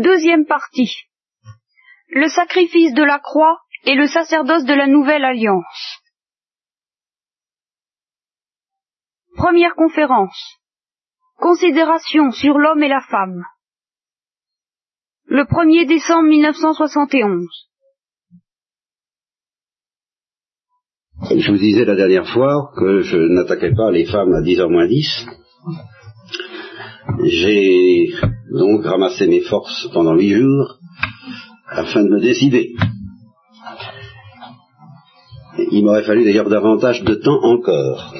Deuxième partie. Le sacrifice de la croix et le sacerdoce de la nouvelle alliance. Première conférence. Considération sur l'homme et la femme. Le 1er décembre 1971. Je vous disais la dernière fois que je n'attaquais pas les femmes à 10h moins 10. J'ai donc ramassé mes forces pendant huit jours afin de me décider. Il m'aurait fallu d'ailleurs davantage de temps encore.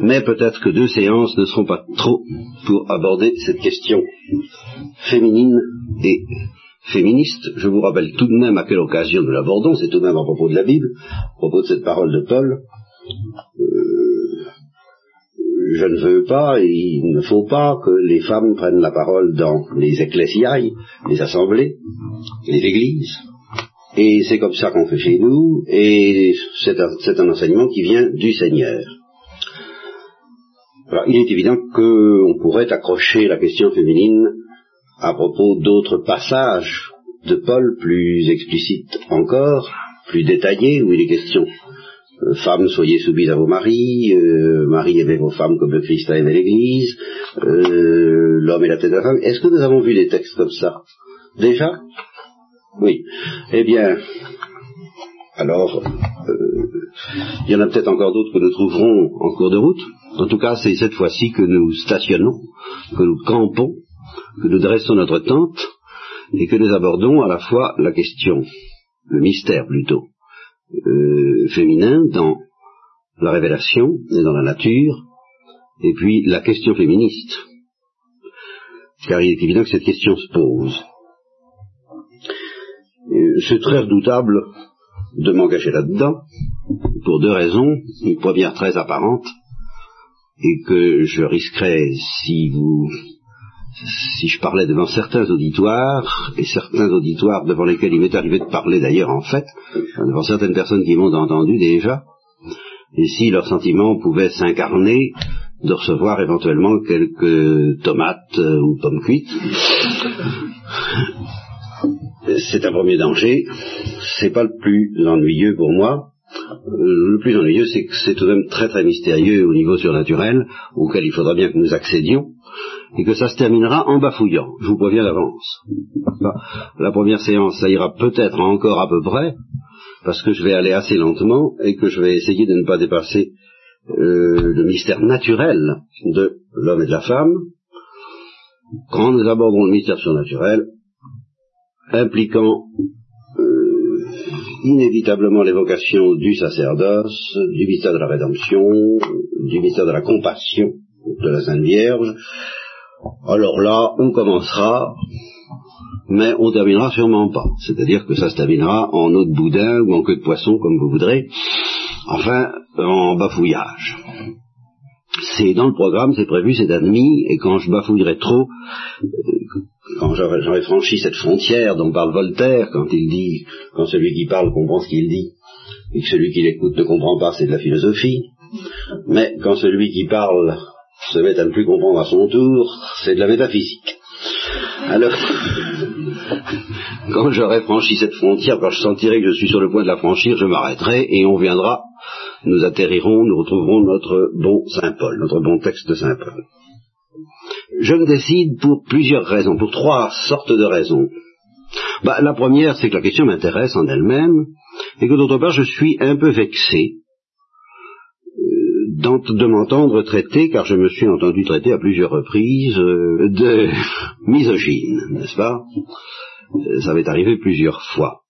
Mais peut-être que deux séances ne seront pas trop pour aborder cette question féminine et féministe. Je vous rappelle tout de même à quelle occasion nous l'abordons, c'est tout de même à propos de la Bible, à propos de cette parole de Paul. Euh, je ne veux pas, et il ne faut pas que les femmes prennent la parole dans les ecclésiailles, les assemblées, les églises. Et c'est comme ça qu'on fait chez nous, et c'est un, un, enseignement qui vient du Seigneur. Alors, il est évident qu'on pourrait accrocher la question féminine à propos d'autres passages de Paul plus explicites encore, plus détaillés, où il est question euh, femmes, soyez soumises à vos maris, euh, maris, aimez vos femmes comme le Christ a aimé l'Église, euh, l'homme est la tête de la femme. Est-ce que nous avons vu des textes comme ça? Déjà? Oui. Eh bien, alors, il y en a peut-être encore d'autres que nous trouverons en cours de route. En tout cas, c'est cette fois-ci que nous stationnons, que nous campons, que nous dressons notre tente, et que nous abordons à la fois la question, le mystère plutôt, euh, féminin dans la révélation et dans la nature, et puis la question féministe. Car il est évident que cette question se pose. C'est très redoutable de m'engager là-dedans, pour deux raisons. Une première très apparente, et que je risquerais si vous si je parlais devant certains auditoires, et certains auditoires devant lesquels il m'est arrivé de parler d'ailleurs en fait, devant certaines personnes qui m'ont entendu déjà, et si leurs sentiments pouvaient s'incarner, de recevoir éventuellement quelques tomates euh, ou pommes cuites. C'est un premier danger, c'est pas le plus ennuyeux pour moi. Le plus ennuyeux, c'est que c'est tout de même très très mystérieux au niveau surnaturel, auquel il faudra bien que nous accédions et que ça se terminera en bafouillant. Je vous préviens d'avance. La première séance, ça ira peut-être encore à peu près, parce que je vais aller assez lentement et que je vais essayer de ne pas dépasser euh, le mystère naturel de l'homme et de la femme. Quand nous abordons le mystère surnaturel, impliquant euh, inévitablement l'évocation du sacerdoce, du mystère de la rédemption, du mystère de la compassion de la Sainte Vierge, alors là, on commencera, mais on terminera sûrement pas. C'est-à-dire que ça se terminera en eau de boudin ou en queue de poisson, comme vous voudrez. Enfin, en bafouillage. C'est dans le programme, c'est prévu, c'est admis, et quand je bafouillerai trop, euh, quand j'aurai franchi cette frontière dont parle Voltaire, quand il dit, quand celui qui parle comprend ce qu'il dit, et que celui qui l'écoute ne comprend pas, c'est de la philosophie, mais quand celui qui parle se met à ne plus comprendre à son tour, c'est de la métaphysique. Alors, quand j'aurai franchi cette frontière, quand je sentirai que je suis sur le point de la franchir, je m'arrêterai et on viendra, nous atterrirons, nous retrouverons notre bon Saint Paul, notre bon texte Saint Paul. Je me décide pour plusieurs raisons, pour trois sortes de raisons. Bah, la première, c'est que la question m'intéresse en elle-même, et que d'autre part, je suis un peu vexé de m'entendre traiter, car je me suis entendu traiter à plusieurs reprises, euh, de misogyne, n'est-ce pas? Euh, Ça m'est arrivé plusieurs fois.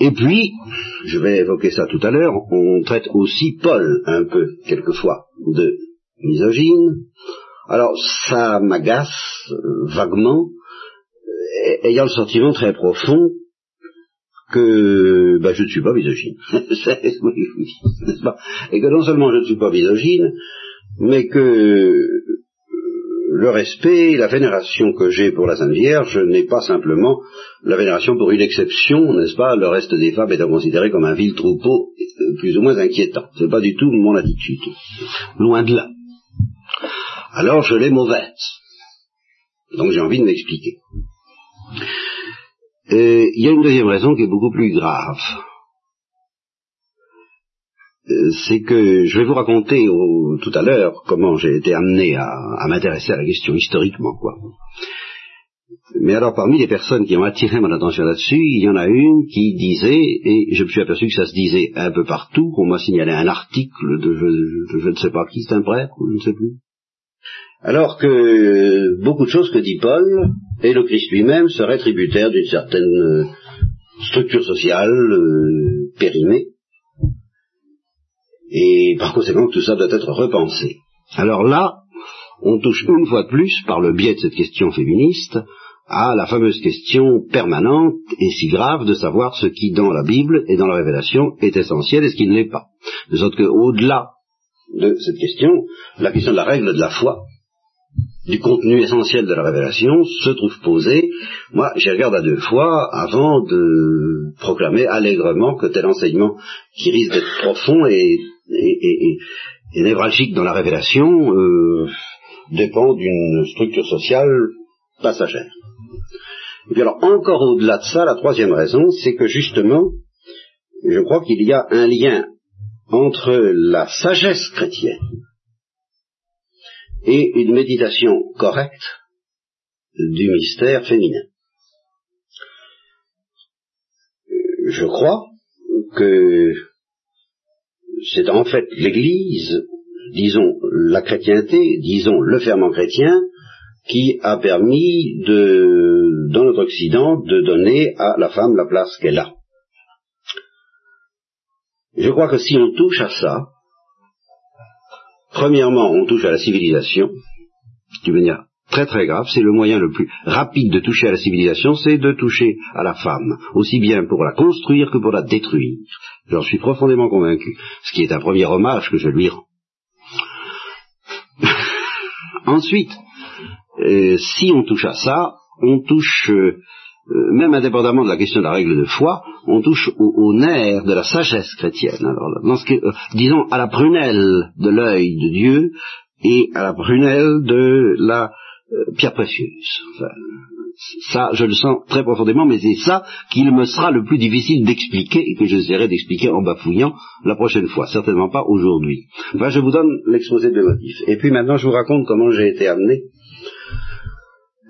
Et puis, je vais évoquer ça tout à l'heure, on traite aussi Paul un peu, quelquefois, de misogyne. Alors, ça m'agace euh, vaguement, ayant le sentiment très profond que bah, je ne suis pas misogyne. Et que non seulement je ne suis pas misogyne, mais que euh, le respect, la vénération que j'ai pour la Sainte Vierge n'est pas simplement la vénération pour une exception, n'est-ce pas? Le reste des femmes étant considéré comme un vil troupeau plus ou moins inquiétant. C'est pas du tout mon attitude. Loin de là. Alors je l'ai mauvaise. Donc j'ai envie de m'expliquer. Il y a une deuxième raison qui est beaucoup plus grave. Euh, c'est que je vais vous raconter tout à l'heure comment j'ai été amené à, m'intéresser à la question historiquement, quoi. Mais alors, parmi les personnes qui ont attiré mon attention là-dessus, il y en a une qui disait, et je me suis aperçu que ça se disait un peu partout, on m'a signalé un article de je, je, ne sais pas qui, c'est un prêtre, je ne sais plus. Alors que beaucoup de choses que dit Paul, et le Christ lui-même, seraient tributaires d'une certaine euh, structure sociale euh, périmée, et par conséquent tout ça doit être repensé. Alors là, on touche une fois de plus, par le biais de cette question féministe, à la fameuse question permanente et si grave de savoir ce qui dans la Bible et dans la Révélation est essentiel et ce qui ne l'est pas. De sorte qu'au-delà de cette question, la question de la règle de la foi, du contenu essentiel de la révélation, se trouve posée. Moi, j'y regarde à deux fois avant de proclamer allègrement que tel enseignement qui risque d'être profond et, névralgique dans la révélation euh, dépend d'une structure sociale passagère. Et puis alors, encore au-delà de ça, la troisième raison, c'est que justement, je crois qu'il y a un lien entre la sagesse chrétienne et une méditation correcte du mystère féminin. Je crois que c'est en fait l'Église, disons la chrétienté, disons le ferment chrétien, qui a permis de, dans notre Occident de donner à la femme la place qu'elle a. Je crois que si on touche à ça, premièrement, on touche à la civilisation, d'une manière très très grave, c'est le moyen le plus rapide de toucher à la civilisation, c'est de toucher à la femme, aussi bien pour la construire que pour la détruire. J'en suis profondément convaincu, ce qui est un premier hommage que je lui rends. Ensuite, euh, si on touche à ça, on touche, euh, euh, même indépendamment de la question de la règle de foi, on touche au, nerf de la sagesse chrétienne. Alors, dans ce disons à la prunelle de l'œil de Dieu et à la prunelle de la pierre précieuse. ça, je le sens très profondément, mais c'est ça qu'il me sera le plus difficile d'expliquer et que j'essaierai d'expliquer en bafouillant la prochaine fois, certainement pas aujourd'hui. Enfin, je vous donne l'exposé de motifs. Et puis maintenant, je vous raconte comment j'ai été amené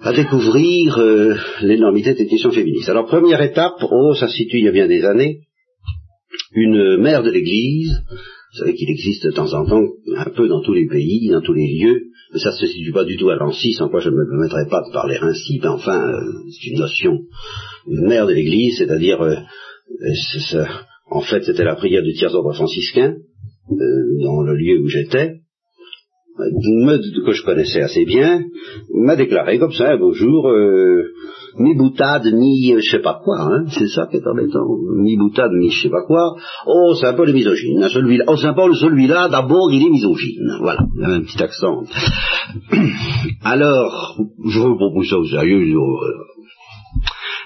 à découvrir euh, l'énormité des questions féministes. Alors première étape, oh ça se situe il y a bien des années, une mère de l'Église, vous savez qu'il existe de temps en temps un peu dans tous les pays, dans tous les lieux, mais ça ne se situe pas du tout à Nancy, sans quoi je ne me permettrais pas de parler ainsi, mais enfin, euh, c'est une notion. Mère de l'Église, c'est-à-dire, euh, en fait, c'était la prière du tiers ordre franciscain, dans le lieu où j'étais, que je connaissais assez bien, m'a déclaré comme ça un beau jour, euh, mi boutade, mi je sais pas quoi, hein, c'est ça qui est embêtant, mi boutade, mi je sais pas quoi, oh c'est un peu misogyne, hein, celui-là, oh c'est peu celui-là, d'abord il est misogyne, voilà, il a un petit accent. Alors, je propose ça au sérieux, je euh,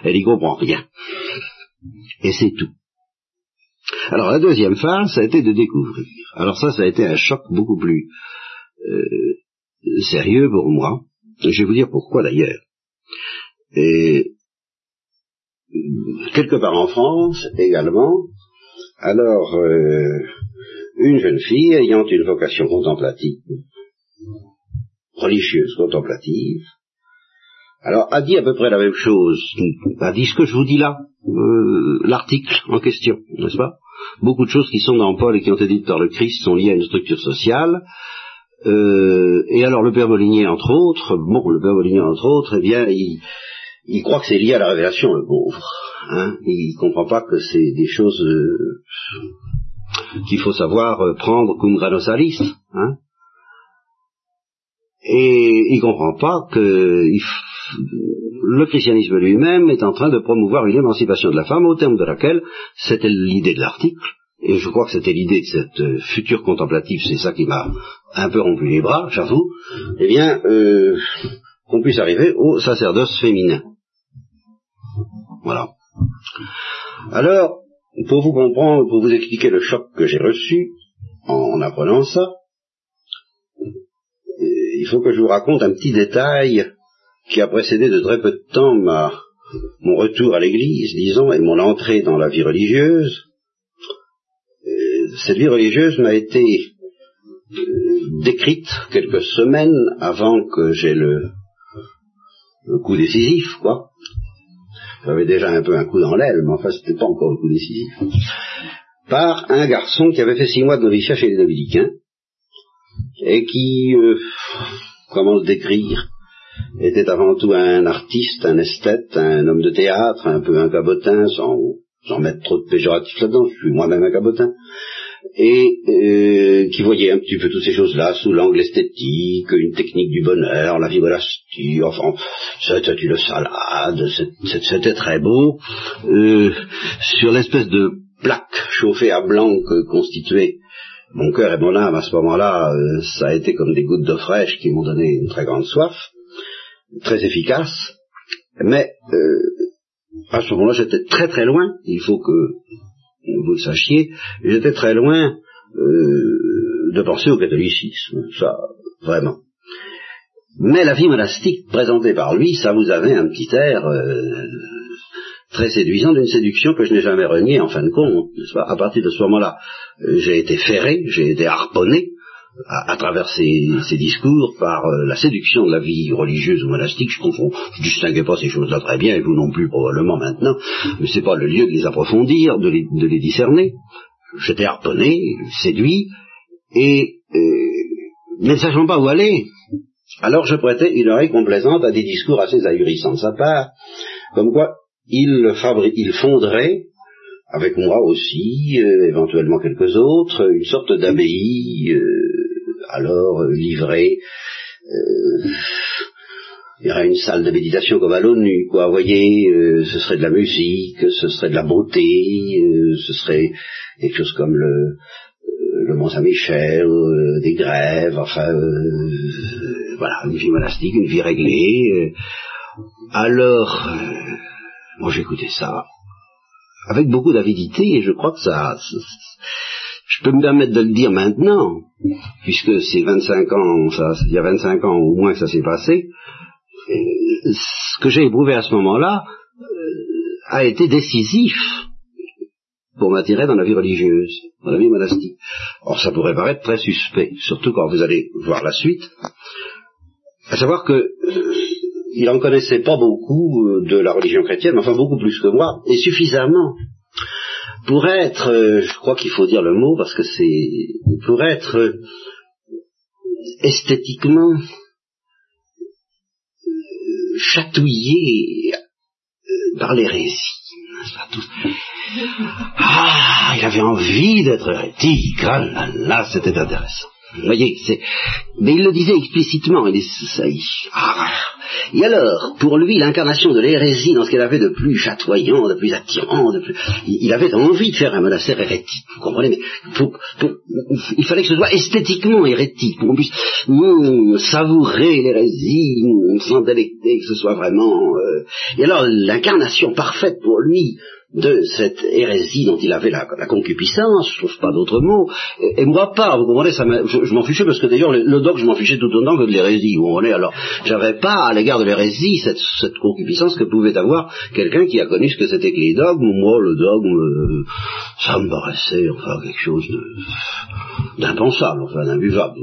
elle y comprend rien. Et c'est tout. Alors la deuxième phase, ça a été de découvrir. Alors ça, ça a été un choc beaucoup plus euh, sérieux pour moi. Je vais vous dire pourquoi d'ailleurs. Et quelque part en France également, alors euh, une jeune fille ayant une vocation contemplative, religieuse contemplative, alors a dit à peu près la même chose, a dit ce que je vous dis là, euh, l'article en question, n'est-ce pas? Beaucoup de choses qui sont dans Paul et qui ont été dites par le Christ sont liées à une structure sociale, euh, et alors le père Molinier, entre autres, bon, le père Molinier, entre autres, eh bien, il, il croit que c'est lié à la révélation, le pauvre. Hein il comprend pas que c'est des choses euh, qu'il faut savoir euh, prendre cum grano salis. Hein et il comprend pas que il le christianisme lui-même est en train de promouvoir une émancipation de la femme au terme de laquelle, c'était l'idée de l'article, et je crois que c'était l'idée de cette euh, future contemplative, c'est ça qui m'a un peu rompu les bras, j'avoue, eh bien, euh, qu'on puisse arriver au sacerdoce féminin. Voilà. Alors, pour vous comprendre, pour vous expliquer le choc que j'ai reçu en apprenant ça, euh, il faut que je vous raconte un petit détail qui a précédé de très peu de temps ma, mon retour à l'église, disons, et mon entrée dans la vie religieuse, cette vie religieuse m'a été euh, décrite quelques semaines avant que j'ai le, coup décisif, quoi. J'avais déjà un peu un coup dans l'aile, mais enfin c'était pas encore le coup décisif. Par un garçon qui avait fait six mois de noviciat chez les dominicains, et qui, euh, comment le décrire, était avant tout un artiste, un esthète, un homme de théâtre, un peu un cabotin, sans mettre trop de péjoratifs là-dedans, je suis moi-même un cabotin, et euh, qui voyait un petit peu toutes ces choses-là sous l'angle esthétique, une technique du bonheur, la vibration, enfin, c'était une salade, c'était très beau, euh, sur l'espèce de plaque chauffée à blanc que constituait mon cœur et mon âme à ce moment-là, euh, ça a été comme des gouttes d'eau fraîche qui m'ont donné une très grande soif très efficace, mais euh, à ce moment-là, j'étais très très loin, il faut que vous le sachiez, j'étais très loin euh, de penser au catholicisme, ça, vraiment. Mais la vie monastique présentée par lui, ça vous avait un petit air euh, très séduisant d'une séduction que je n'ai jamais reniée en fin de compte. À partir de ce moment-là, j'ai été ferré, j'ai été harponné, à, travers ces, discours par euh, la séduction de la vie religieuse ou monastique, je confonds, je distinguais pas ces choses-là très bien, et vous non plus probablement maintenant, mais c'est pas le lieu de les approfondir, de les, discerner. J'étais harponné, séduit, et euh, ne sachant pas où aller, alors je prêtais une oreille complaisante à des discours assez ahurissants de sa part, comme quoi il, il fonderait avec moi aussi, euh, éventuellement quelques autres, une sorte d'abbaye alors euh, livré. Euh, il y aurait une salle de méditation comme à l'ONU, quoi. Vous voyez, euh, ce serait de la musique, ce serait de la beauté, ce serait quelque chose comme le, le Mont Saint-Michel, des grèves, enfin, voilà, une vie monastique, une vie réglée. alors, moi j'écoutais ça avec beaucoup d'avidité et je crois que ça, je peux me permettre de le dire maintenant, puisque c'est 25 ans, il y a 25 ans au moins que ça s'est passé, ce que j'ai éprouvé à ce moment-là euh, a été décisif pour m'attirer dans la vie religieuse, dans la vie monastique. Or, ça pourrait paraître très suspect, surtout quand vous allez voir la suite, à savoir que euh, il en connaissait pas beaucoup euh, de la religion chrétienne, enfin beaucoup plus que moi, et suffisamment pour être, euh, je crois qu'il faut dire le mot parce que c'est, pour être euh, esthétiquement euh, chatouillé par l'hérésie. Ah, il avait envie d'être hérétique. Ah là là, c'était intéressant. Vous voyez, c'est... Mais il le disait explicitement, il ça, ah. Et alors, pour lui, l'incarnation de l'hérésie dans ce qu'elle avait de plus chatoyant, de plus attirant, de plus... Il avait envie de faire un monastère hérétique, vous comprenez Mais il fallait que ce soit esthétiquement hérétique, pour qu'on puisse savourer l'hérésie, s'en délecter, que ce soit vraiment... Euh, et alors, l'incarnation parfaite pour lui de cette hérésie dont il avait la, concupiscence, je trouve pas d'autre mot, et, moi pas, vous comprenez, ça je, m'en fichais parce que d'ailleurs le, doc je m'en fichais tout autant que de l'hérésie, vous comprenez, alors j'avais pas à l'égard de l'hérésie cette, cette, concupiscence que pouvait avoir quelqu'un qui a connu ce que c'était que les dogmes, moi le dogme, euh, ça me paraissait enfin quelque chose d'impensable, enfin d'imbuvable.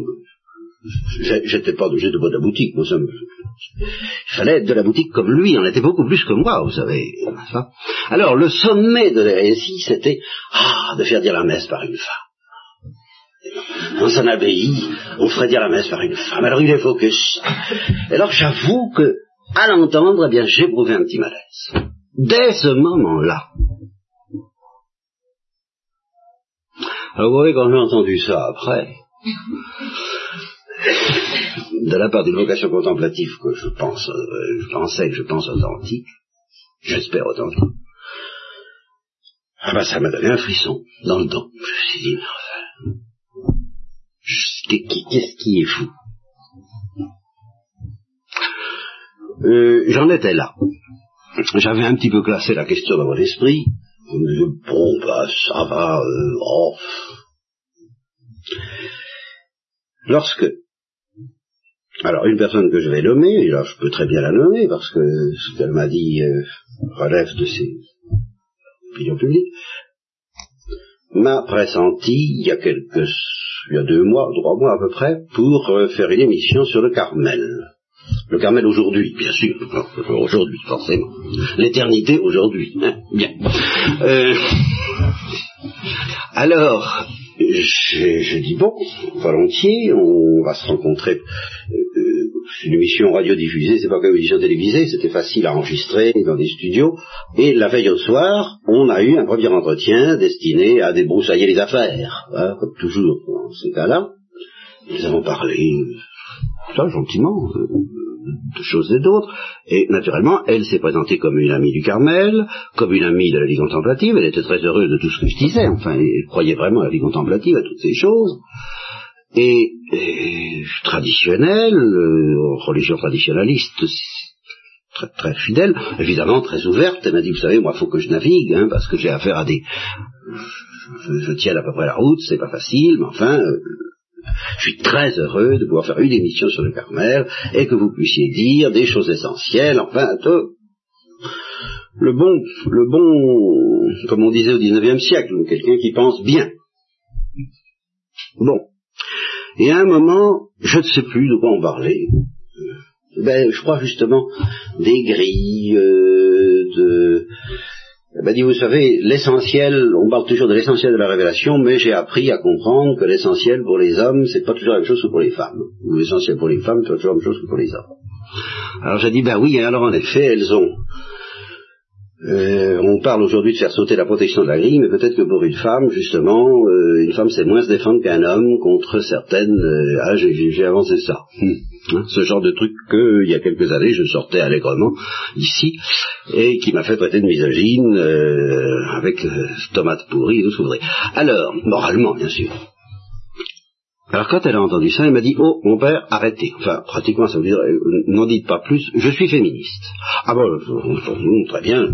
J'étais pas, j'étais pas de la boutique, moi ça me, il fallait être de la boutique comme lui, en était beaucoup plus que moi, vous savez. Alors, le sommet de l'hérésie, c'était, ah, de faire dire la messe par une femme. Dans un abbaye, on ferait dire la messe par une femme. Alors il est focus. Alors j'avoue que, à l'entendre, eh bien, j'ai éprouvé un petit malaise. Dès ce moment-là. Vous voyez, quand j'ai entendu ça après, de la part d'une vocation contemplative que je pense, euh, je pensais que je pense authentique, j'espère authentique, ah ben ça m'a donné un frisson dans le dos. Je me suis dit, qu'est-ce qui est fou? Euh, J'en étais là. J'avais un petit peu classé la question dans mon esprit. Bon, bah, ça va, euh, oh. Lorsque Alors, une personne que je vais nommer, et là je peux très bien la nommer parce que ce qu'elle m'a dit euh, relève de ses opinions publiques, m'a pressenti il y a quelques, il y a deux mois, trois mois à peu près, pour euh, faire une émission sur le Carmel. Le Carmel aujourd'hui, bien sûr, aujourd'hui forcément. L'éternité aujourd'hui, hein, bien. Euh, alors, j'ai dit bon, volontiers, on va se rencontrer. Euh, une émission radiodiffusée, c'est pas comme une émission télévisée, c'était facile à enregistrer dans des studios. Et la veille au soir, on a eu un premier entretien destiné à débroussailler les affaires, hein, comme toujours dans ce cas-là. Nous avons parlé, ça gentiment, euh, de choses et d'autres. Et naturellement, elle s'est présentée comme une amie du Carmel, comme une amie de la vie contemplative. Elle était très heureuse de tout ce que je disais. Enfin, elle croyait vraiment à la vie contemplative, à toutes ces choses. Et, traditionnelle, euh, religion traditionnaliste, très, très fidèle, évidemment très ouverte. Elle m'a dit, vous savez, moi, il faut que je navigue, hein, parce que j'ai affaire à des... Je, tiens à peu près la route, c'est pas facile, mais enfin, euh, je suis très heureux de pouvoir faire une émission sur le Carmel et que vous puissiez dire des choses essentielles, enfin. Le bon, le bon, comme on disait au XIXe siècle, quelqu'un qui pense bien. Bon. Et à un moment, je ne sais plus de quoi on parlait. Euh, ben, je crois justement des grilles, euh, de elle m'a dit, vous savez, l'essentiel, on parle toujours de l'essentiel de la révélation, mais j'ai appris à comprendre que l'essentiel pour les hommes, c'est pas toujours la même chose que pour les femmes. Ou l'essentiel pour les femmes, c'est pas toujours la même chose que pour les hommes. Alors j'ai dit, ben oui, alors en effet, elles ont euh, on parle aujourd'hui de faire sauter la protection de la grille, mais peut-être que pour une femme, justement, euh, une femme sait moins se défendre qu'un homme contre certaines... Euh, ah, j'ai avancé ça. Hmm. Hein, ce genre de truc que, il y a quelques années, je sortais allègrement ici, et qui m'a fait traiter de misogyne, avec tomate pourrie et tout ce que vous voudrez. Alors, moralement, bien sûr. Alors quand elle a entendu ça, elle m'a dit Oh, mon père, arrêtez. Enfin, pratiquement, ça veut dire euh, N'en dites pas plus, je suis féministe. Ah bon, euh, très bien.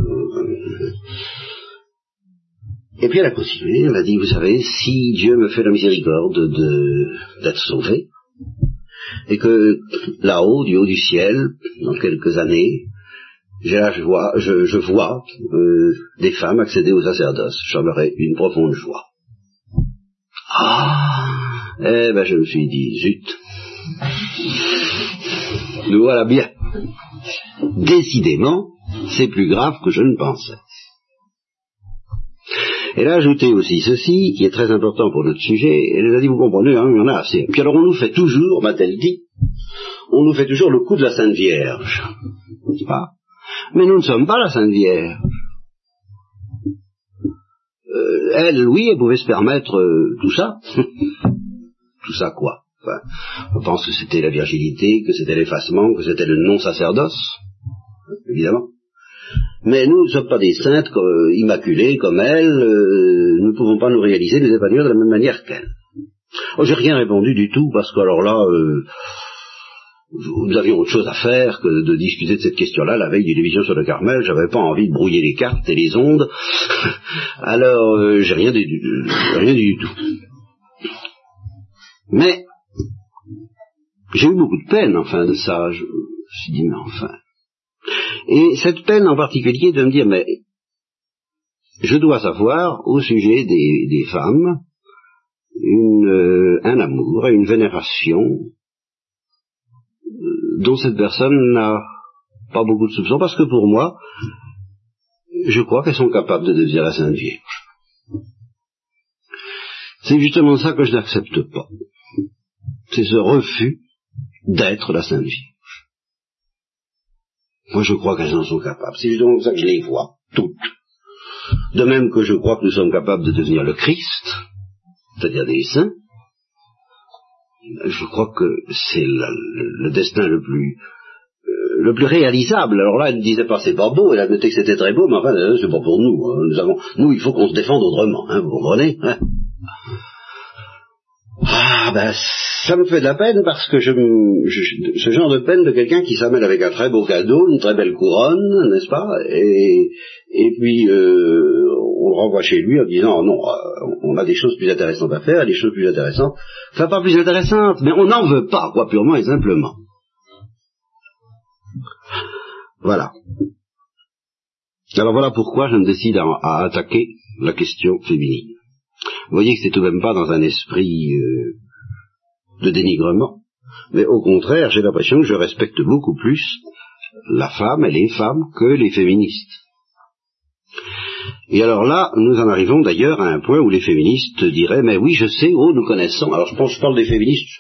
Et puis elle a continué, elle m'a dit Vous savez, si Dieu me fait la miséricorde d'être sauvé, et que là-haut, du haut du ciel, dans quelques années, joie, je, vois euh, des femmes accéder au sacerdoce, j'en aurais une profonde joie. Ah eh ben, je me suis dit, zut. Nous voilà bien. Décidément, c'est plus grave que je ne pensais. Elle a ajouté aussi ceci, qui est très important pour notre sujet, elle a dit, vous comprenez, hein, il y en a assez. Puis alors on nous fait toujours, m'a-t-elle dit, on nous fait toujours le coup de la Sainte Vierge. N'est-ce pas? Mais nous ne sommes pas la Sainte Vierge. Euh, elle, oui, elle pouvait se permettre euh, tout ça. Tout ça quoi enfin, On pense que c'était la virginité, que c'était l'effacement, que c'était le non-sacerdoce, évidemment. Mais nous ne sommes pas des saintes euh, immaculées comme elle, euh, nous ne pouvons pas nous réaliser, nous épanouir de la même manière qu'elle. Oh, j'ai rien répondu du tout, parce que alors là, euh, nous avions autre chose à faire que de discuter de cette question-là la veille d'une émission sur le Carmel. J'avais pas envie de brouiller les cartes et les ondes. alors, j'ai rien, rien dit du tout. Mais j'ai eu beaucoup de peine, enfin, de ça. Je, me suis dit, mais enfin. Et cette peine en particulier de me dire, mais je dois savoir au sujet des, femmes une, euh, un amour et une vénération euh, dont cette personne n'a pas beaucoup de soupçons, parce que pour moi, je crois qu'elles sont capables de devenir la Sainte Vierge. C'est justement ça que je n'accepte pas c'est ce refus d'être la Sainte Vierge. Moi, je crois qu'elles en sont capables. C'est justement ça que je les vois, toutes. De même que je crois que nous sommes capables de devenir le Christ, c'est-à-dire des saints, je crois que c'est le, destin le plus euh, le plus réalisable. Alors là, elle ne disait pas c'est pas beau, elle admettait que c'était très beau, mais enfin, c'est pas pour nous. Hein. Nous avons, nous, il faut qu'on se défende autrement, hein, vous comprenez hein ah, ben, ça me fait de la peine parce que je, je ce genre de peine de quelqu'un qui s'amène avec un très beau cadeau, une très belle couronne, n'est-ce pas? Et, et puis, euh, on le renvoie chez lui en disant, non, euh, on a des choses plus intéressantes à faire, des choses plus intéressantes. Enfin, pas plus intéressantes, mais on n'en veut pas, quoi, purement et simplement. Voilà. Alors voilà pourquoi je me décide à attaquer la question féminine. Vous voyez que c'est tout de même pas dans un esprit euh, de dénigrement, mais au contraire, j'ai l'impression que je respecte beaucoup plus la femme et les femmes que les féministes. Et alors là, nous en arrivons d'ailleurs à un point où les féministes diraient, mais oui, je sais, oh, nous connaissons. Alors je pense, je parle des féministes,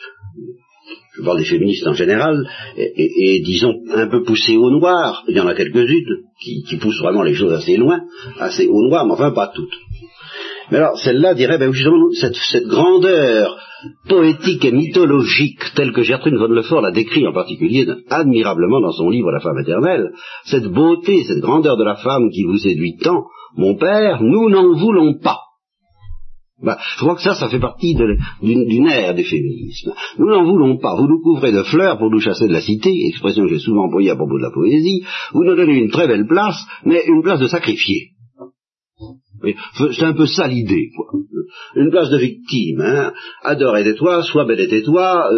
je parle des féministes en général, et, disons un peu poussées au noir. Il y en a quelques-unes qui, qui, poussent vraiment les choses assez loin, assez au noir, mais enfin pas toutes. Mais alors, celle-là dirait, ben justement, cette, cette grandeur poétique et mythologique telle que Gertrude von Lefort l'a décrit en particulier admirablement dans son livre La femme éternelle, cette beauté, cette grandeur de la femme qui vous séduit tant, mon père, nous n'en voulons pas. Bah, je crois que ça, ça fait partie d'une ère du féminisme. Nous n'en voulons pas. Vous nous couvrez de fleurs pour nous chasser de la cité, expression que j'ai souvent employée à propos de la poésie. Vous nous donnez une très belle place, mais une place de sacrifié. C'est un peu ça l'idée, quoi. Une place de victime, hein. Adore et tais-toi, sois belle et tais-toi,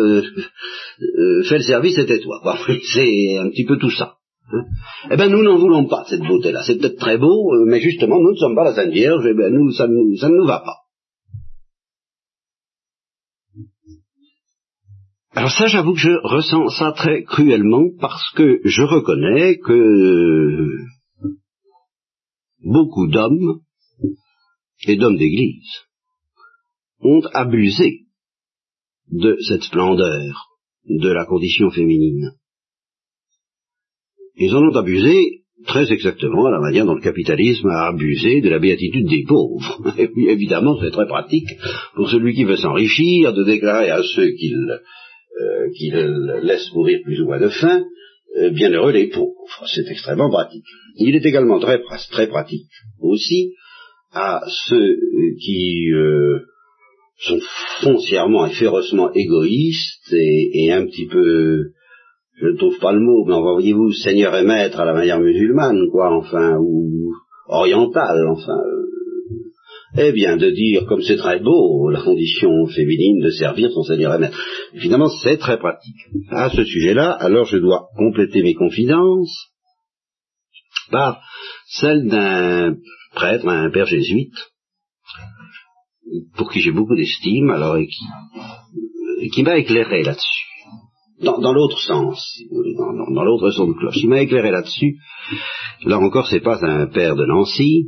fais le service et tais-toi, C'est un petit peu tout ça. Hein. Eh bien, nous n'en voulons pas cette beauté-là. C'est peut-être très beau, euh, mais justement, nous ne sommes pas la Sainte Vierge, et eh bien, nous, ça ne nous va pas. Alors ça, j'avoue que je ressens ça très cruellement parce que je reconnais que beaucoup d'hommes et d'hommes d'église ont abusé de cette splendeur de la condition féminine. Ils en ont abusé très exactement à la manière dont le capitalisme a abusé de la béatitude des pauvres. Et puis évidemment, c'est très pratique pour celui qui veut s'enrichir de déclarer à ceux qu'il euh, laisse mourir plus ou moins de faim, euh, bienheureux les pauvres. C'est extrêmement pratique. Il est également très, très pratique aussi à ceux qui euh, sont foncièrement et férocement égoïstes et, un petit peu, je ne trouve pas le mot, mais voyez-vous, seigneur et maître à la manière musulmane, quoi, enfin, ou orientale, enfin, euh, eh bien, de dire, comme c'est très beau, la condition féminine de servir son seigneur et maître. Évidemment, c'est très pratique. À ce sujet-là, alors je dois compléter mes confidences par celle d'un prêtre, un père jésuite, pour qui j'ai beaucoup d'estime, alors et qui, qui m'a éclairé là-dessus. Dans, l'autre sens, dans, l'autre son de cloche. Il m'a éclairé là-dessus. Là encore, c'est pas un père de Nancy.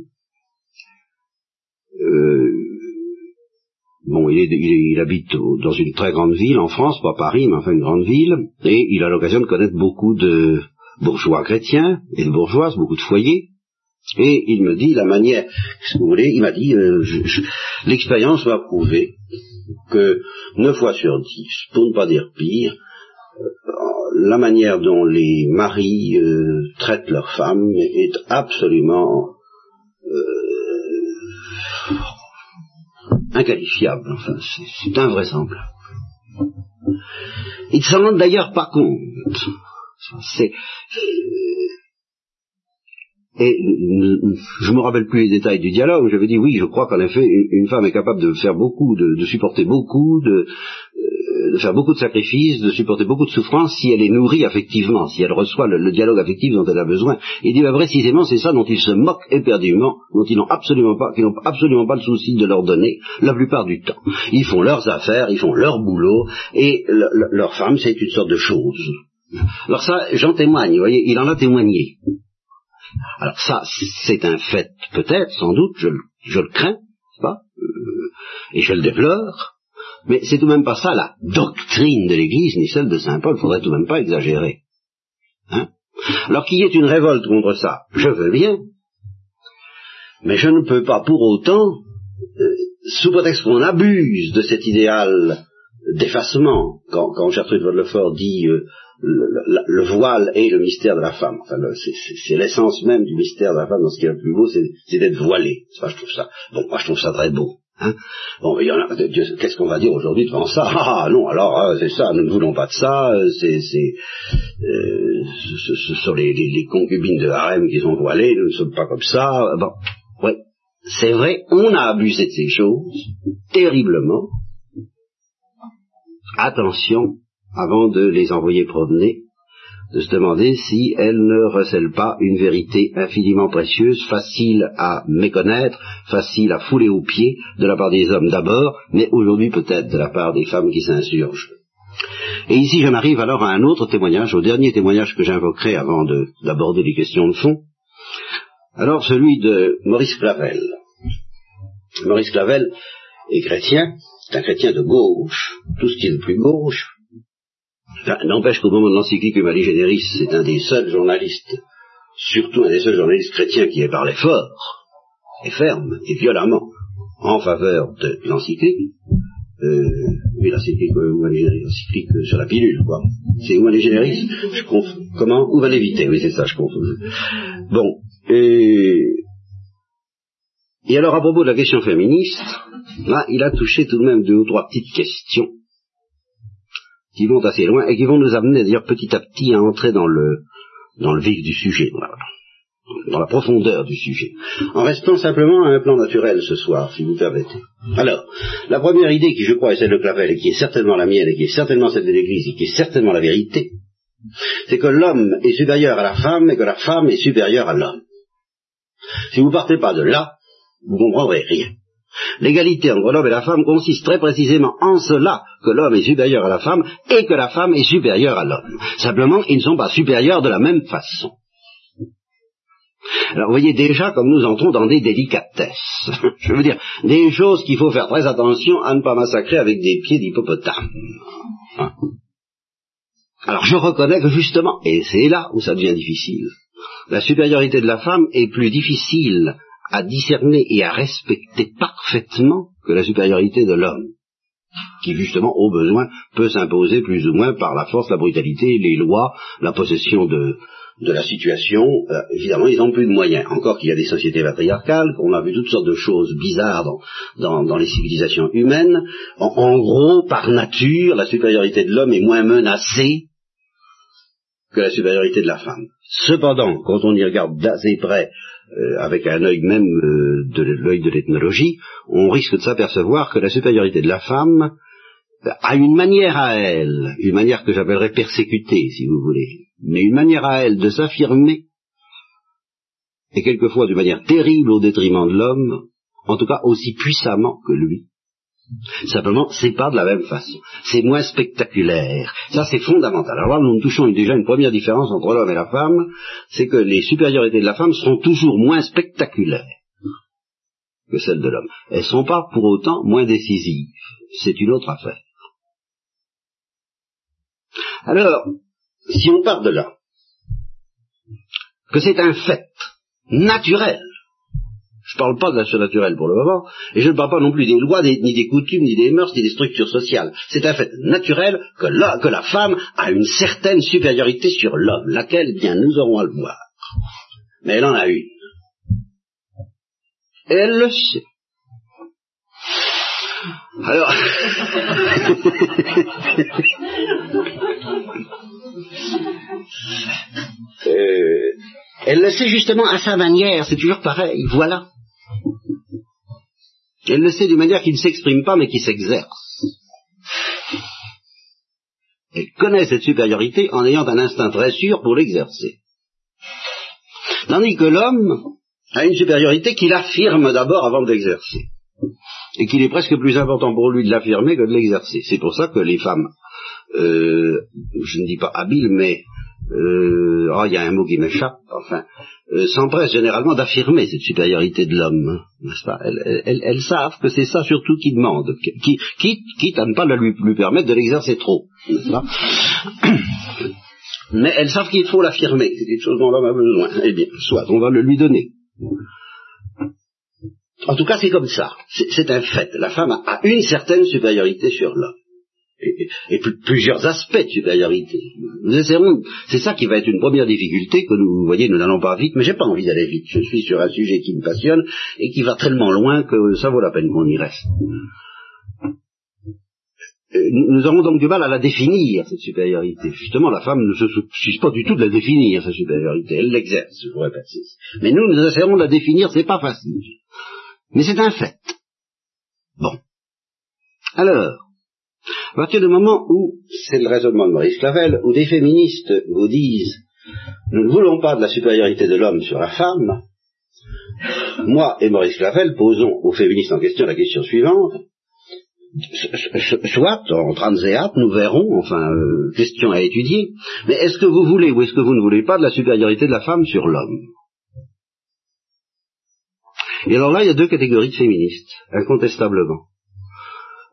Euh, bon, il, il, habite dans une très grande ville en France, pas Paris, mais enfin une grande ville, et il a l'occasion de connaître beaucoup de bourgeois chrétiens et de bourgeoises, beaucoup de foyers. Et il me dit la manière, si vous voulez, il m'a dit, euh, l'expérience m'a prouvé que neuf fois sur dix, pour ne pas dire pire, euh, la manière dont les maris euh, traitent leurs femmes est absolument inqualifiable. Enfin, c'est invraisemblable. Ne s'en rendent d'ailleurs pas compte. C'est et je me rappelle plus les détails du dialogue, j'avais dit oui, je crois qu'en effet, une, femme est capable de faire beaucoup, de, supporter beaucoup, euh, de, faire beaucoup de sacrifices, de supporter beaucoup de souffrances si elle est nourrie affectivement, si elle reçoit le, dialogue affectif dont elle a besoin. Il dit bah, précisément c'est ça dont ils se moquent éperdument, dont ils n'ont absolument pas, qui n'ont absolument pas le souci de leur donner la plupart du temps. Ils font leurs affaires, ils font leur boulot, et leur femme c'est une sorte de chose. Alors ça, j'en témoigne, vous voyez, il en a témoigné. Alors ça, c'est un fait, peut-être, sans doute, je, le crains, pas euh, et je le déplore, mais c'est tout de même pas ça la doctrine de l'Église, ni celle de Saint Paul, faudrait tout de même pas exagérer. Hein Alors qu'il y ait une révolte contre ça, je veux bien, mais je ne peux pas pour autant, euh, sous prétexte qu'on abuse de cet idéal d'effacement, quand, quand Gertrude Lefort dit euh, le, voile est le mystère de la femme. Enfin, c'est l'essence même du mystère de la femme. Dans ce qui est le plus beau, c'est d'être voilé. Ça, je trouve ça. Bon, moi, je trouve ça très beau. Hein bon, il y en a. Qu'est-ce qu'on va dire aujourd'hui devant ça? Ah non, alors ah, c'est ça. Nous ne voulons pas de ça. C'est, c'est, euh, ce, sont les, concubines de harem qui sont voilées. Nous ne sommes pas comme ça. Bon, ouais, c'est vrai. On a abusé de ces choses terriblement. Attention, avant de les envoyer promener de se demander si elle ne recèle pas une vérité infiniment précieuse, facile à méconnaître, facile à fouler aux pieds, de la part des hommes d'abord, mais aujourd'hui peut-être de la part des femmes qui s'insurgent. Et ici j'en arrive alors à un autre témoignage, au dernier témoignage que j'invoquerai avant d'aborder les questions de fond, alors celui de Maurice Clavel. Maurice Clavel est chrétien, c'est un chrétien de gauche, tout ce qui est le plus gauche, N'empêche qu'au moment de l'encyclique Humani Generis, c'est un des seuls journalistes, surtout un des seuls journalistes chrétiens qui ait parlé fort, et ferme, et violemment, en faveur de l'encyclique. Euh, oui, Generis, l'encyclique sur la pilule, quoi. C'est Humani Generis, je conf... comment? Humani éviter, oui, c'est ça, je confonds. Bon, et... Et alors, à propos de la question féministe, là, il a touché tout de même deux ou trois petites questions qui vont assez loin et qui vont nous amener d'ailleurs petit à petit à entrer dans le, dans le vif du sujet, dans la profondeur du sujet, en restant simplement à un plan naturel ce soir, si vous permettez. Alors, la première idée qui je crois est celle de Clavel et qui est certainement la mienne et qui est certainement celle de l'Église et qui est certainement la vérité, c'est que l'homme est supérieur à la femme et que la femme est supérieure à l'homme. Si vous partez pas de là, vous comprendrez rien. L'égalité entre l'homme et la femme consiste très précisément en cela que l'homme est supérieur à la femme et que la femme est supérieure à l'homme. Simplement, ils ne sont pas supérieurs de la même façon. Alors vous voyez déjà comme nous entrons dans des délicatesses. Je veux dire, des choses qu'il faut faire très attention à ne pas massacrer avec des pieds d'hippopotame. Alors je reconnais que justement, et c'est là où ça devient difficile, la supériorité de la femme est plus difficile à discerner et à respecter parfaitement que la supériorité de l'homme, qui justement, au besoin, peut s'imposer plus ou moins par la force, la brutalité, les lois, la possession de, de la situation. Euh, évidemment, ils n'ont plus de moyens. Encore qu'il y a des sociétés patriarcales, qu'on a vu toutes sortes de choses bizarres dans, dans, les civilisations humaines. En, en, gros, par nature, la supériorité de l'homme est moins menacée que la supériorité de la femme. Cependant, quand on y regarde d'assez près euh, avec un œil même euh, de l'œil de l'ethnologie, on risque de s'apercevoir que la supériorité de la femme a une manière à elle, une manière que j'appellerais persécutée, si vous voulez, mais une manière à elle de s'affirmer, et quelquefois d'une manière terrible au détriment de l'homme, en tout cas aussi puissamment que lui, Simplement, c'est pas de la même façon. C'est moins spectaculaire. Ça, c'est fondamental. Alors là, nous touchons déjà une première différence entre l'homme et la femme, c'est que les supériorités de la femme sont toujours moins spectaculaires que celles de l'homme. Elles sont pas pour autant moins décisives. C'est une autre affaire. Alors, si on part de là, que c'est un fait naturel je ne parle pas de la surnaturelle pour le moment, et je ne parle pas non plus des lois, ni des coutumes, ni des mœurs, ni des structures sociales. C'est un fait naturel que la, que la femme a une certaine supériorité sur l'homme, laquelle, bien, nous aurons à le voir. Mais elle en a une. Et elle le sait. Alors, euh, elle le sait justement à sa manière, c'est toujours pareil, voilà. Elle le sait d'une manière qui ne s'exprime pas mais qui s'exerce. Elle connaît cette supériorité en ayant un instinct très sûr pour l'exercer. Tandis que l'homme a une supériorité qu'il affirme d'abord avant de l'exercer. Et qu'il est presque plus important pour lui de l'affirmer que de l'exercer. C'est pour ça que les femmes, euh, je ne dis pas habiles, mais euh, oh, il y a un mot qui m'échappe, enfin, euh, s'empressent généralement d'affirmer cette supériorité de l'homme, n'est-ce pas? Elles, savent que c'est ça surtout qui demande, qui, quitte, à ne pas lui, lui permettre de l'exercer trop, n'est-ce pas? Mais elles savent qu'il faut l'affirmer, c'est quelque chose dont l'homme a besoin. Eh bien, soit, on va le lui donner. En tout cas, c'est comme ça. C'est un fait. La femme a une certaine supériorité sur l'homme et, plusieurs aspects de supériorité. Nous essaierons, c'est ça qui va être une première difficulté que nous, vous voyez, nous n'allons pas vite, mais j'ai pas envie d'aller vite. Je suis sur un sujet qui me passionne et qui va tellement loin que ça vaut la peine qu'on y reste. Euh, nous aurons donc du mal à la définir, cette supériorité. Justement, la femme ne se soucie pas du tout de la définir, cette supériorité. Elle l'exerce, je vous répète. Mais nous, nous essaierons de la définir, c'est pas facile. Mais c'est un fait. Bon. Alors, À partir du moment où, c'est le raisonnement de Maurice Clavel, où des féministes vous disent nous ne voulons pas de la supériorité de l'homme sur la femme, moi et Maurice Clavel posons aux féministes en question la question suivante. Soit, en transéat, nous verrons, enfin, euh, question à étudier, mais est-ce que vous voulez ou est-ce que vous ne voulez pas de la supériorité de la femme sur l'homme? Et alors là, il y a deux catégories de féministes, incontestablement.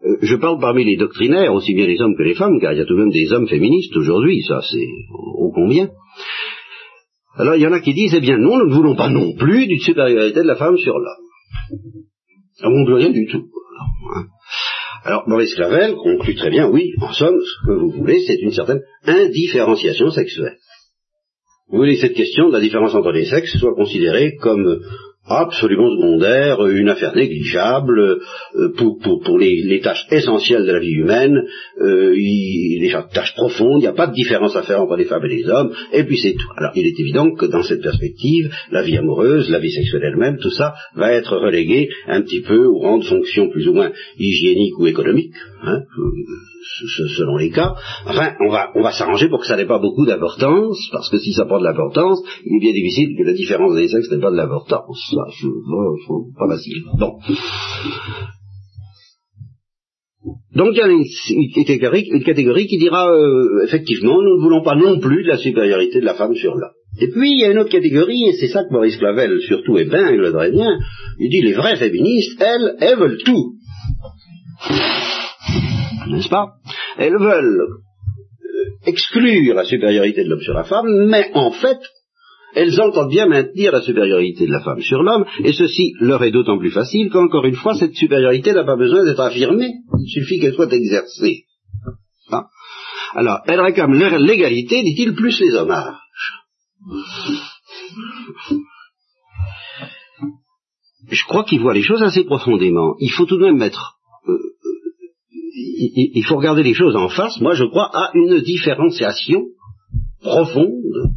Euh, je parle parmi les doctrinaires, aussi bien les hommes que les femmes, car il y a tout de même des hommes féministes aujourd'hui, ça c'est ô combien. Alors il y en a qui disent, eh bien non, nous ne voulons pas non plus d'une supériorité de la femme sur l'homme. On ne veut rien du tout. Hein. Alors, Maurice Clavel conclut très bien, oui, en somme, ce que vous voulez, c'est une certaine indifférenciation sexuelle. Vous voulez que cette question de la différence entre les sexes soit considérée comme absolument secondaire, une affaire négligeable euh, pour, pour, pour les, les, tâches essentielles de la vie humaine, euh, les tâches profondes, il n'y a pas de différence à faire entre les femmes et les hommes, et puis c'est tout. Alors il est évident que dans cette perspective, la vie amoureuse, la vie sexuelle elle-même, tout ça va être relégué un petit peu au rang de fonction plus ou moins hygiénique ou économique, hein, selon les cas. Enfin, on va, on va s'arranger pour que ça n'ait pas beaucoup d'importance, parce que si ça prend de l'importance, il est bien difficile que la différence des sexes n'ait pas de l'importance Donc il y a une, catégorie, qui dira euh, effectivement nous ne voulons pas non plus de la supériorité de la femme sur l'homme. Et puis il y a une autre catégorie, et c'est ça que Maurice Clavel surtout épingle très bien, il dit les vraies féministes, elles, elles veulent tout. N'est-ce pas? Elles veulent euh, exclure la supériorité de l'homme sur la femme, mais en fait elles entendent bien maintenir la supériorité de la femme sur l'homme, et ceci leur est d'autant plus facile qu'encore une fois, cette supériorité n'a pas besoin d'être affirmée, il suffit qu'elle soit exercée. Hein? Alors, elles réclament l'égalité, dit-il, plus les hommages. Je crois qu'il voit les choses assez profondément. Il faut tout de même mettre... Euh, euh, il faut regarder les choses en face. Moi, je crois à une différenciation profonde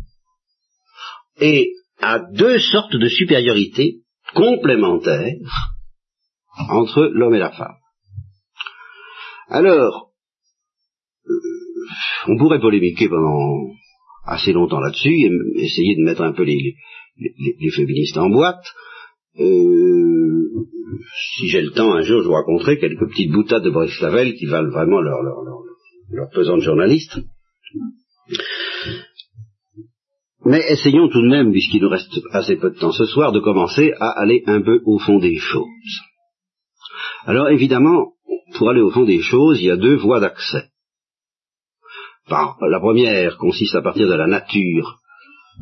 et à deux sortes de supériorité complémentaires entre l'homme et la femme. Alors, euh, on pourrait polémiquer pendant assez longtemps là-dessus et essayer de mettre un peu les, féministes en boîte. Euh, si j'ai le temps, un jour, je vous raconterai quelques petites boutades de Boris Clavel qui valent vraiment leur, leur, leur, leur pesant de journaliste. Mais essayons tout de même, puisqu'il nous reste assez peu de temps ce soir, de commencer à aller un peu au fond des choses. Alors évidemment, pour aller au fond des choses, il y a deux voies d'accès. La première consiste à partir de la nature,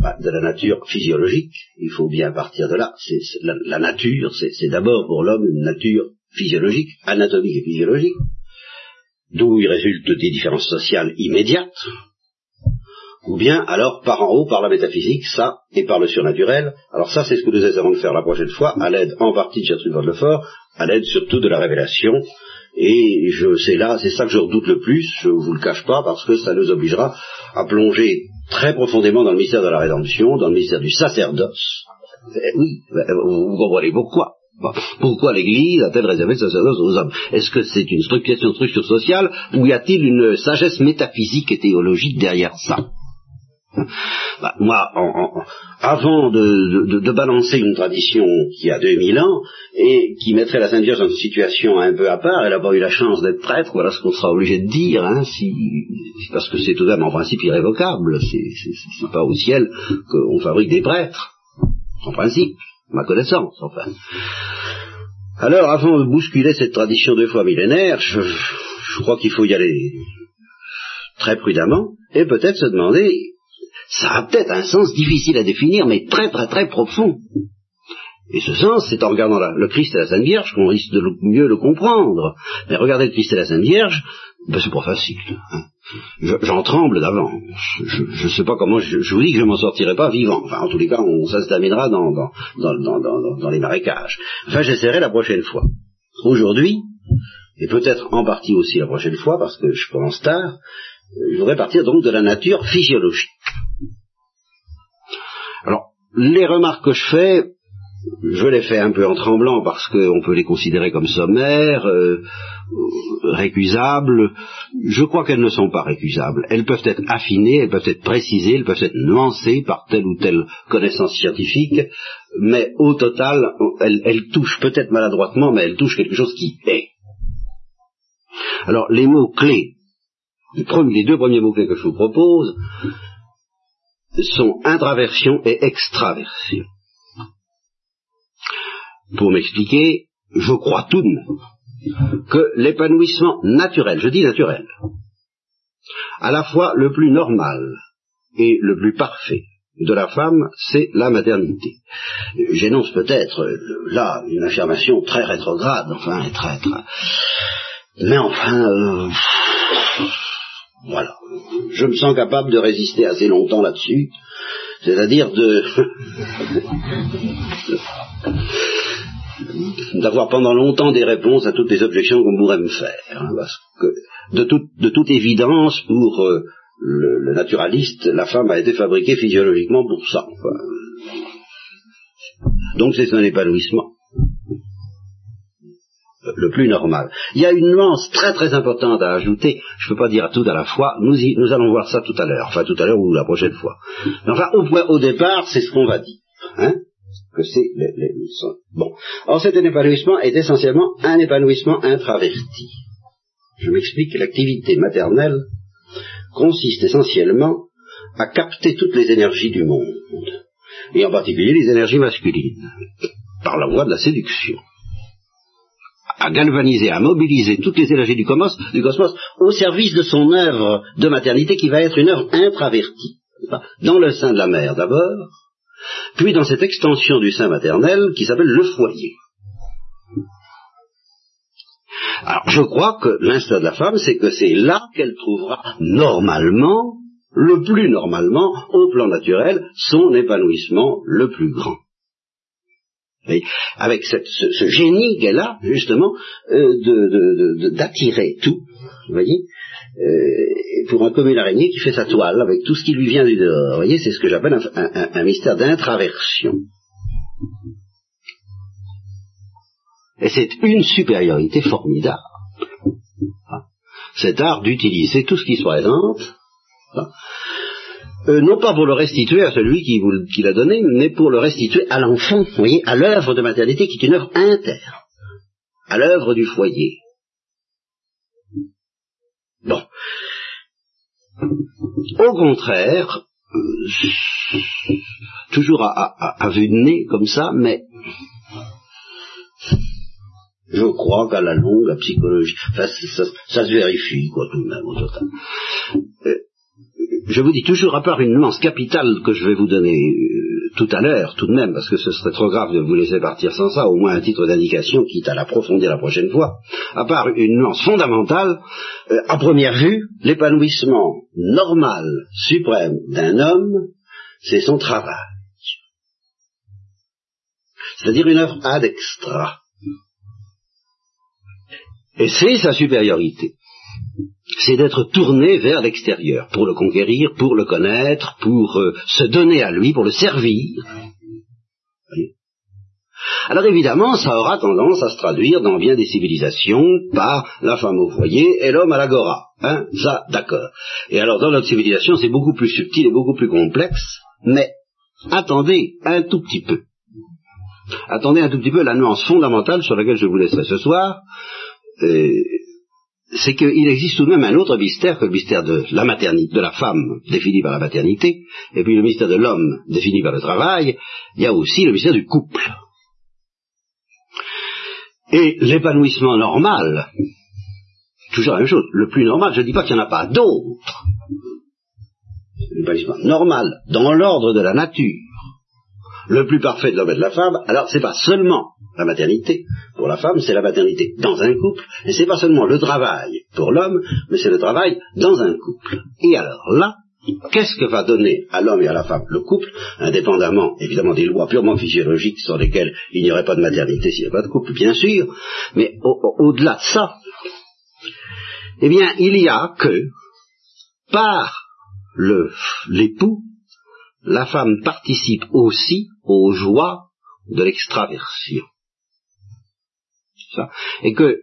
bah, de la nature physiologique. Il faut bien partir de là. la, la, nature, c'est d'abord pour l'homme une nature physiologique, anatomique et physiologique, d'où il résulte des différences sociales immédiates, ou bien alors par en haut, par la métaphysique, ça, et par le surnaturel. Alors ça, c'est ce que nous essaierons de faire la prochaine fois, à l'aide en partie de Gertrude Van Lefort, à l'aide surtout de la révélation. Et je, c'est là, c'est ça que je redoute le plus, je vous le cache pas, parce que ça nous obligera à plonger très profondément dans le mystère de la rédemption, dans le mystère du sacerdoce. Eh oui, vous comprenez pourquoi? Pourquoi l'Église a-t-elle réservé le sacerdoce aux hommes? Est-ce que c'est une structure, une structure sociale ou y a-t-il une sagesse métaphysique et théologique derrière ça? Bah, moi, avant de, balancer une tradition qui a 2000 ans et qui mettrait la Sainte Vierge dans une situation un peu à part, elle n'a pas eu la chance d'être prêtre, voilà ce qu'on sera obligé de dire, hein, si, parce que c'est tout de même en principe irrévocable, c'est pas au ciel qu'on fabrique des prêtres, en principe, ma connaissance, enfin. Alors, avant de bousculer cette tradition deux fois millénaire, je, je crois qu'il faut y aller très prudemment et peut-être se demander ça a peut-être un sens difficile à définir, mais très très très profond. Et ce sens, c'est en regardant le Christ et la Sainte Vierge qu'on risque de mieux le comprendre. Mais regarder le Christ et la Sainte Vierge, ben c'est pas facile. Hein. J'en tremble d'avance. Je ne sais pas comment, je, vous dis que je m'en sortirai pas vivant. Enfin, en tous les cas, on, ça se terminera dans, dans, les marécages. Enfin, j'essaierai la prochaine fois. Aujourd'hui, et peut-être en partie aussi la prochaine fois, parce que je pense tard, je voudrais partir donc de la nature physiologique. Alors, les remarques que je fais, je les fais un peu en tremblant parce qu'on peut les considérer comme sommaires, euh, récusables. Je crois qu'elles ne sont pas récusables. Elles peuvent être affinées, elles peuvent être précisées, elles peuvent être nuancées par telle ou telle connaissance scientifique, mais au total, elles, elles touchent peut-être maladroitement, mais elles touchent quelque chose qui est. Alors, les mots clés, les deux premiers mots clés que je vous propose, sont intraversion et extraversion. Pour m'expliquer, je crois tout de même que l'épanouissement naturel, je dis naturel, à la fois le plus normal et le plus parfait de la femme, c'est la maternité. J'énonce peut-être là une affirmation très rétrograde, enfin très très. Mais enfin, euh, voilà. Je me sens capable de résister assez longtemps là-dessus, c'est-à-dire de d'avoir pendant longtemps des réponses à toutes les objections qu'on pourrait me faire. Hein, parce que de, toute évidence, pour euh, le, naturaliste, la femme a été fabriquée physiologiquement pour ça. Donc c'est un épanouissement le plus normal. Il y a une nuance très très importante à ajouter, je ne peux pas dire tout à la fois, nous, allons voir ça tout à l'heure, enfin tout à l'heure ou la prochaine fois. Mais enfin, au, au départ, c'est ce qu'on va dire. Hein? Que c'est les, bon. Or, cet épanouissement est essentiellement un épanouissement intraverti. Je m'explique que l'activité maternelle consiste essentiellement à capter toutes les énergies du monde, et en particulier les énergies masculines, par la voie de la séduction à galvaniser, à mobiliser toutes les énergies du cosmos, du cosmos au service de son œuvre de maternité qui va être une œuvre intravertie. Dans le sein de la mère d'abord, puis dans cette extension du sein maternel qui s'appelle le foyer. Alors je crois que l'instinct de la femme, c'est que c'est là qu'elle trouvera normalement, le plus normalement, au plan naturel, son épanouissement le plus grand avec ce, génie qu'elle a, justement, euh, d'attirer tout, vous voyez, euh, pour un commun araignée qui fait sa toile avec tout ce qui lui vient du dehors. Vous voyez, c'est ce que j'appelle un, mystère d'intraversion. Et c'est une supériorité formidable. Hein. Cet art d'utiliser tout ce qui se présente. Euh, non pas pour le restituer à celui qui, l'a donné, mais pour le restituer à l'enfant, voyez, à l'œuvre de maternité qui est une œuvre interne, à l'œuvre du foyer. Bon. Au contraire, euh, toujours à, vue de nez comme ça, mais je crois qu'à la longue, la psychologie, ça, se vérifie, quoi, tout de même, au total. Euh, je vous dis toujours, à part une nuance capitale que je vais vous donner euh, tout à l'heure, tout de même, parce que ce serait trop grave de vous laisser partir sans ça, au moins un titre d'indication, quitte à l'approfondir la prochaine fois, à part une nuance fondamentale, euh, à première vue, l'épanouissement normal, suprême d'un homme, c'est son travail. C'est-à-dire une œuvre ad extra. Et c'est sa supériorité c'est d'être tourné vers l'extérieur, pour le conquérir, pour le connaître, pour euh, se donner à lui, pour le servir. Alors évidemment, ça aura tendance à se traduire dans bien des civilisations par la femme au foyer et l'homme à l'agora. Hein ça, d'accord. Et alors dans notre civilisation, c'est beaucoup plus subtil et beaucoup plus complexe, mais attendez un tout petit peu. Attendez un tout petit peu la nuance fondamentale sur laquelle je vous laisserai ce soir. C'est qu'il existe tout de même un autre mystère que le mystère de la maternité, de la femme définie par la maternité, et puis le mystère de l'homme défini par le travail, il y a aussi le mystère du couple. Et l'épanouissement normal, toujours la même chose, le plus normal, je ne dis pas qu'il n'y en a pas d'autre, l'épanouissement normal, dans l'ordre de la nature, le plus parfait de l'homme et de la femme, alors c'est pas seulement la maternité pour la femme, c'est la maternité dans un couple, et c'est pas seulement le travail pour l'homme, mais c'est le travail dans un couple. Et alors là, qu'est-ce que va donner à l'homme et à la femme le couple, indépendamment évidemment des lois purement physiologiques sur lesquelles il n'y aurait pas de maternité s'il n'y a pas de couple, bien sûr, mais au-delà de ça, eh bien, il y a que par l'époux, la femme participe aussi aux joies, de l'extraversion. Et que euh,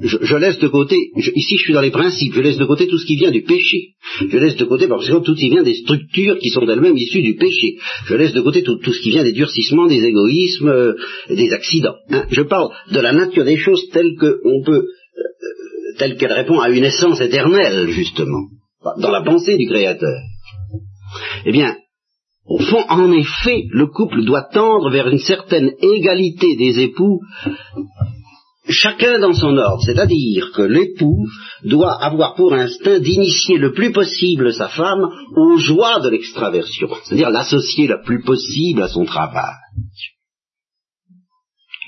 je, laisse de côté, ici je suis dans les principes, je laisse de côté tout ce qui vient du péché. Je laisse de côté par exemple tout ce qui vient des structures qui sont elles-mêmes issues du péché. Je laisse de côté tout, ce qui vient des durcissements, des égoïsmes, euh, des accidents. Hein. Je parle de la nature des choses telles qu'on peut, euh, telle qu'elle répond à une essence éternelle justement, dans la pensée du Créateur. Eh bien, au fond, en effet, le couple doit tendre vers une certaine égalité des époux chacun dans son ordre, c'est-à-dire que l'époux doit avoir pour instinct d'initier le plus possible sa femme aux joies de l'extraversion, c'est-à-dire l'associer le plus possible à son travail.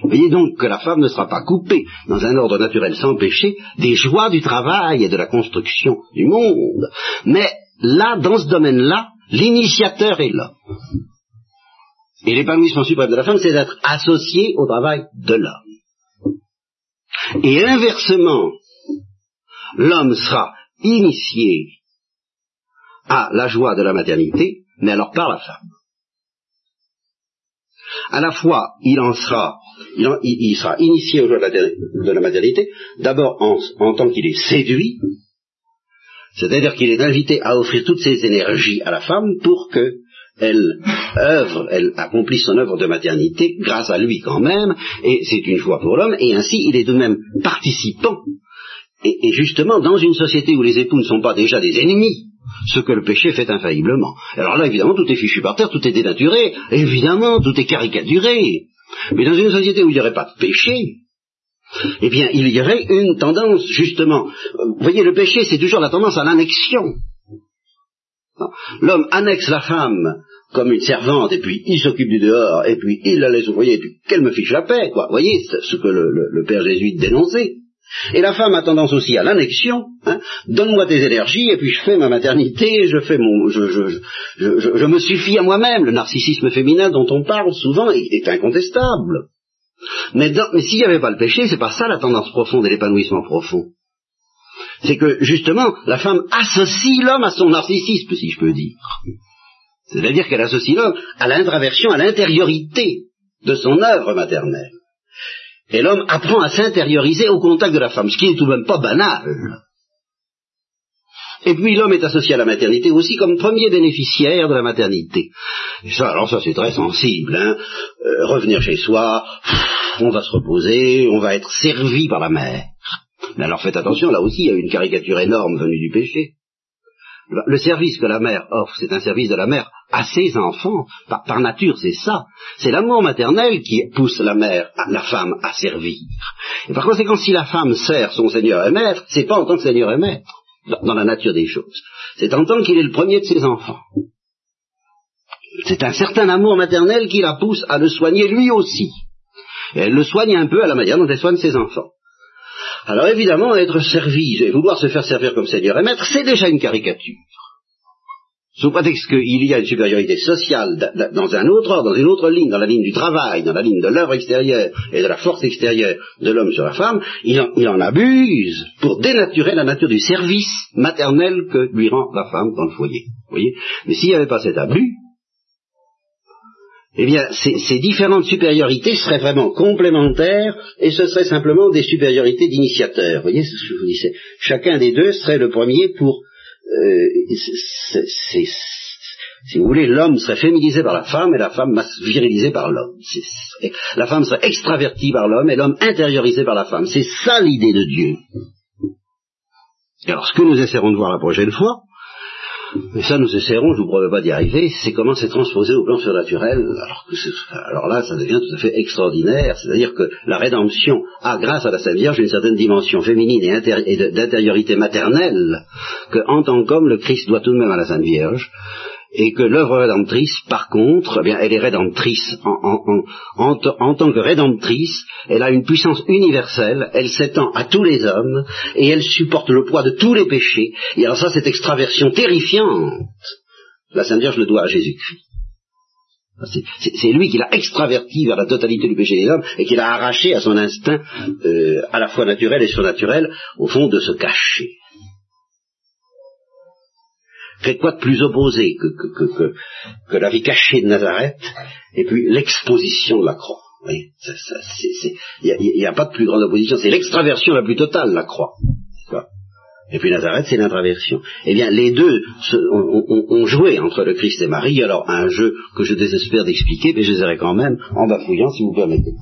Voyez donc que la femme ne sera pas coupée, dans un ordre naturel sans péché, des joies du travail et de la construction du monde. Mais là, dans ce domaine-là, l'initiateur est là. Et l'épanouissement suprême de la femme, c'est d'être associé au travail de l'homme. Et inversement, l'homme sera initié à la joie de la maternité, mais alors par la femme. À la fois, il en sera, il, sera initié aux joies de la, maternité, d'abord en tant qu'il est séduit, c'est-à-dire qu'il est invité à offrir toutes ses énergies à la femme pour que elle œuvre, elle accomplit son œuvre de maternité grâce à lui quand même, et c'est une joie pour l'homme, et ainsi il est de même participant. Et, justement, dans une société où les époux ne sont pas déjà des ennemis, ce que le péché fait infailliblement. Alors là, évidemment, tout est fichu par terre, tout est dénaturé, évidemment, tout est caricaturé. Mais dans une société où il n'y aurait pas de péché, eh bien, il y aurait une tendance, justement. Vous voyez, le péché, c'est toujours la tendance à l'annexion. L'homme annexe la femme comme une servante, et puis il s'occupe du dehors, et puis il la laisse ouvrier, et puis qu'elle me fiche la paix, quoi. Vous voyez ce que le, père jésuite dénonçait. Et la femme a tendance aussi à l'annexion. Hein. Donne-moi tes énergies, et puis je fais ma maternité, je fais mon, je, je, je, je me suffis à moi-même. Le narcissisme féminin dont on parle souvent est, incontestable. Mais, mais s'il n'y avait pas le péché, c'est pas ça la tendance profonde et l'épanouissement profond c'est que justement la femme associe l'homme à son narcissisme, si je peux dire. C'est-à-dire qu'elle associe l'homme à l'intraversion, à l'intériorité de son œuvre maternelle. Et l'homme apprend à s'intérioriser au contact de la femme, ce qui n'est tout de même pas banal. Et puis l'homme est associé à la maternité aussi comme premier bénéficiaire de la maternité. ça, alors ça c'est très sensible. Hein. Euh, revenir chez soi, on va se reposer, on va être servi par la mère. Mais alors faites attention, là aussi il y a une caricature énorme venue du péché. Le service que la mère offre, c'est un service de la mère à ses enfants. Par, nature, c'est ça. C'est l'amour maternel qui pousse la mère, la femme, à servir. Et par conséquent, si la femme sert son Seigneur et Maître, c'est pas en tant que Seigneur et Maître, dans, la nature des choses. C'est en tant qu'il est le premier de ses enfants. C'est un certain amour maternel qui la pousse à le soigner lui aussi. Et elle le soigne un peu à la manière dont elle soigne ses enfants. Alors évidemment, être servi et vouloir se faire servir comme Seigneur et Maître, c'est déjà une caricature. Sous prétexte qu'il y a une supériorité sociale dans un autre ordre, dans une autre ligne, dans la ligne du travail, dans la ligne de l'œuvre extérieure et de la force extérieure de l'homme sur la femme, il en, il en, abuse pour dénaturer la nature du service maternel que lui rend la femme dans le foyer. Vous voyez? Mais s'il n'y avait pas cet abus, eh bien, ces, différentes supériorités seraient vraiment complémentaires et ce serait simplement des supériorités d'initiateurs. Vous voyez ce que je vous disais Chacun des deux serait le premier pour... Euh, si vous voulez, l'homme serait féminisé par la femme et la femme virilisée par l'homme. La femme serait extravertie par l'homme et l'homme intériorisé par la femme. C'est ça l'idée de Dieu. Alors, ce que nous essaierons de voir la prochaine fois, mais ça, nous essaierons, je vous promets pas d'y arriver, c'est comment c'est transposé au plan surnaturel, alors, alors là, ça devient tout à fait extraordinaire, c'est-à-dire que la rédemption a, grâce à la Sainte Vierge, une certaine dimension féminine et, d'intériorité maternelle, que, en tant qu'homme, le Christ doit tout de même à la Sainte Vierge, et que l'œuvre rédemptrice, par contre, eh bien, elle est rédemptrice en, tant que rédemptrice, elle a une puissance universelle, elle s'étend à tous les hommes, et elle supporte le poids de tous les péchés. Et alors ça, cette extraversion terrifiante, la Sainte Vierge le doit à Jésus-Christ. C'est lui qui l'a extraverti vers la totalité du péché des hommes et qui l'a arraché à son instinct euh, à la fois naturel et surnaturel, au fond, de se cacher. Faites quoi de plus opposé que, que, que, que, la vie cachée de Nazareth et puis l'exposition de la croix. Il n'y a, pas de plus grande opposition, c'est l'extraversion la plus totale, la croix. Et puis Nazareth, c'est l'intraversion. Eh bien, les deux ont, joué entre le Christ et Marie, alors un jeu que je désespère d'expliquer, mais je les quand même en bafouillant, si vous permettez.